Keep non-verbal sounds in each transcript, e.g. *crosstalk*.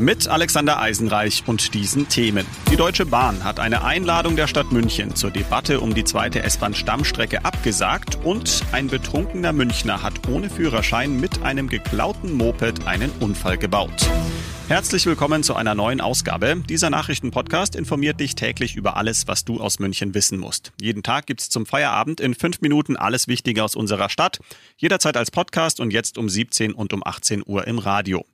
Mit Alexander Eisenreich und diesen Themen. Die Deutsche Bahn hat eine Einladung der Stadt München zur Debatte um die zweite S-Bahn-Stammstrecke abgesagt und ein betrunkener Münchner hat ohne Führerschein mit einem geklauten Moped einen Unfall gebaut. Herzlich willkommen zu einer neuen Ausgabe. Dieser Nachrichtenpodcast informiert dich täglich über alles, was du aus München wissen musst. Jeden Tag gibt's zum Feierabend in fünf Minuten alles Wichtige aus unserer Stadt. Jederzeit als Podcast und jetzt um 17 und um 18 Uhr im Radio.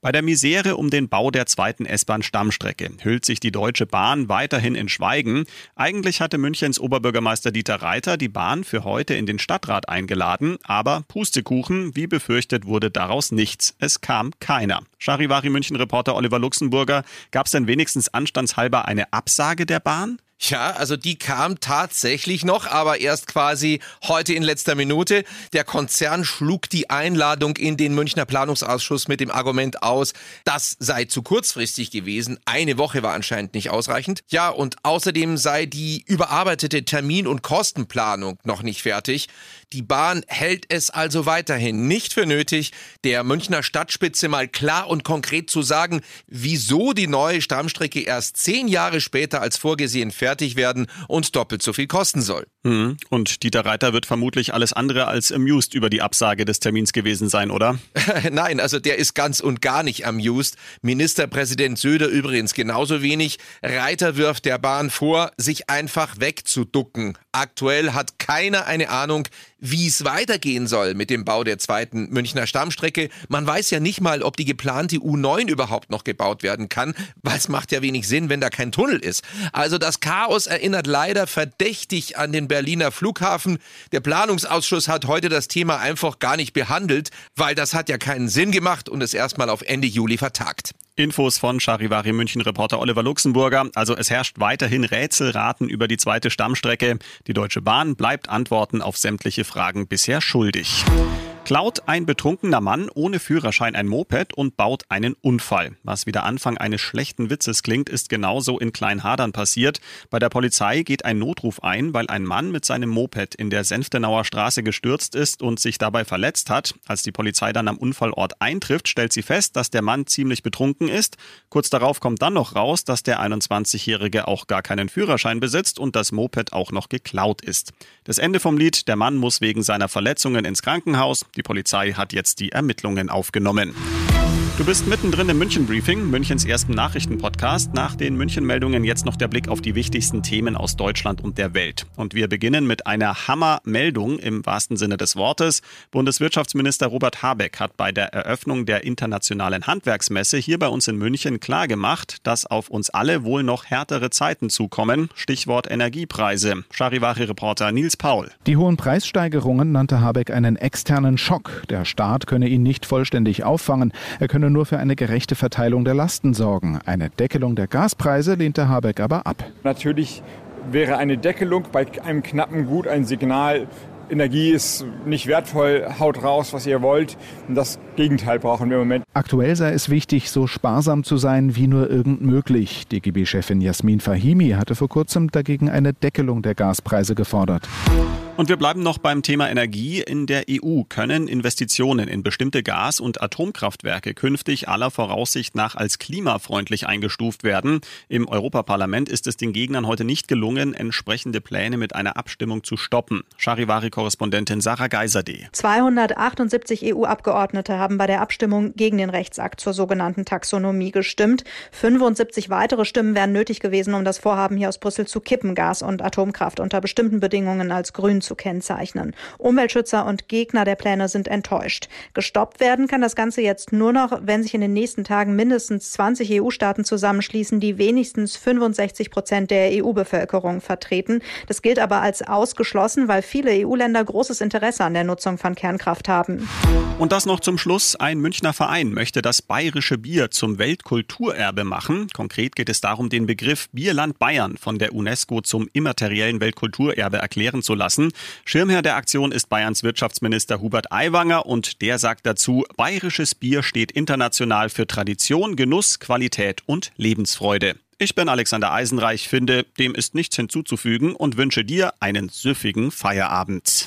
Bei der Misere um den Bau der zweiten S-Bahn-Stammstrecke hüllt sich die Deutsche Bahn weiterhin in Schweigen. Eigentlich hatte Münchens Oberbürgermeister Dieter Reiter die Bahn für heute in den Stadtrat eingeladen, aber Pustekuchen, wie befürchtet, wurde daraus nichts. Es kam keiner. Charivari München-Reporter Oliver Luxemburger, gab es denn wenigstens anstandshalber eine Absage der Bahn? Ja, also die kam tatsächlich noch, aber erst quasi heute in letzter Minute. Der Konzern schlug die Einladung in den Münchner Planungsausschuss mit dem Argument aus, das sei zu kurzfristig gewesen. Eine Woche war anscheinend nicht ausreichend. Ja, und außerdem sei die überarbeitete Termin- und Kostenplanung noch nicht fertig. Die Bahn hält es also weiterhin nicht für nötig, der Münchner Stadtspitze mal klar und konkret zu sagen, wieso die neue Stammstrecke erst zehn Jahre später als vorgesehen fertig werden und doppelt so viel kosten soll. Mhm. Und Dieter Reiter wird vermutlich alles andere als amused über die Absage des Termins gewesen sein, oder? *laughs* Nein, also der ist ganz und gar nicht amused. Ministerpräsident Söder übrigens genauso wenig. Reiter wirft der Bahn vor, sich einfach wegzuducken. Aktuell hat keiner eine Ahnung, wie es weitergehen soll mit dem Bau der zweiten Münchner Stammstrecke. Man weiß ja nicht mal, ob die geplante U9 überhaupt noch gebaut werden kann, weil es macht ja wenig Sinn, wenn da kein Tunnel ist. Also das Chaos erinnert leider verdächtig an den Berliner Flughafen. Der Planungsausschuss hat heute das Thema einfach gar nicht behandelt, weil das hat ja keinen Sinn gemacht und es erstmal auf Ende Juli vertagt. Infos von Charivari München Reporter Oliver Luxemburger. Also es herrscht weiterhin Rätselraten über die zweite Stammstrecke. Die Deutsche Bahn bleibt Antworten auf sämtliche Fragen bisher schuldig. Klaut ein betrunkener Mann ohne Führerschein ein Moped und baut einen Unfall. Was wie der Anfang eines schlechten Witzes klingt, ist genauso in Kleinhadern passiert. Bei der Polizei geht ein Notruf ein, weil ein Mann mit seinem Moped in der Senftenauer Straße gestürzt ist und sich dabei verletzt hat. Als die Polizei dann am Unfallort eintrifft, stellt sie fest, dass der Mann ziemlich betrunken ist. Kurz darauf kommt dann noch raus, dass der 21-Jährige auch gar keinen Führerschein besitzt und das Moped auch noch geklaut ist. Das Ende vom Lied, der Mann muss wegen seiner Verletzungen ins Krankenhaus. Die Polizei hat jetzt die Ermittlungen aufgenommen. Du bist mittendrin im München Briefing, Münchens ersten Nachrichtenpodcast. Nach den München-Meldungen jetzt noch der Blick auf die wichtigsten Themen aus Deutschland und der Welt. Und wir beginnen mit einer Hammer-Meldung im wahrsten Sinne des Wortes. Bundeswirtschaftsminister Robert Habeck hat bei der Eröffnung der internationalen Handwerksmesse hier bei uns in München klargemacht, dass auf uns alle wohl noch härtere Zeiten zukommen. Stichwort Energiepreise. Charivari-Reporter Nils Paul. Die hohen Preissteigerungen nannte Habeck einen externen Schock. Der Staat könne ihn nicht vollständig auffangen. Er könne nur für eine gerechte Verteilung der Lasten sorgen. Eine Deckelung der Gaspreise lehnte Habeck aber ab. Natürlich wäre eine Deckelung bei einem knappen Gut ein Signal, Energie ist nicht wertvoll, haut raus, was ihr wollt. Und das Gegenteil brauchen wir im Moment. Aktuell sei es wichtig, so sparsam zu sein wie nur irgend möglich. DGB-Chefin Jasmin Fahimi hatte vor kurzem dagegen eine Deckelung der Gaspreise gefordert. Und wir bleiben noch beim Thema Energie. In der EU können Investitionen in bestimmte Gas- und Atomkraftwerke künftig aller Voraussicht nach als klimafreundlich eingestuft werden. Im Europaparlament ist es den Gegnern heute nicht gelungen, entsprechende Pläne mit einer Abstimmung zu stoppen. Charivari-Korrespondentin Sarah Geiserde. 278 EU-Abgeordnete haben bei der Abstimmung gegen den Rechtsakt zur sogenannten Taxonomie gestimmt. 75 weitere Stimmen wären nötig gewesen, um das Vorhaben hier aus Brüssel zu kippen, Gas- und Atomkraft unter bestimmten Bedingungen als grün zu kennzeichnen. Umweltschützer und Gegner der Pläne sind enttäuscht. Gestoppt werden kann das Ganze jetzt nur noch, wenn sich in den nächsten Tagen mindestens 20 EU-Staaten zusammenschließen, die wenigstens 65 Prozent der EU-Bevölkerung vertreten. Das gilt aber als ausgeschlossen, weil viele EU-Länder großes Interesse an der Nutzung von Kernkraft haben. Und das noch zum Schluss. Ein Münchner Verein möchte das bayerische Bier zum Weltkulturerbe machen. Konkret geht es darum, den Begriff Bierland Bayern von der UNESCO zum immateriellen Weltkulturerbe erklären zu lassen. Schirmherr der Aktion ist Bayerns Wirtschaftsminister Hubert Aiwanger und der sagt dazu, bayerisches Bier steht international für Tradition, Genuss, Qualität und Lebensfreude. Ich bin Alexander Eisenreich, finde, dem ist nichts hinzuzufügen und wünsche dir einen süffigen Feierabend.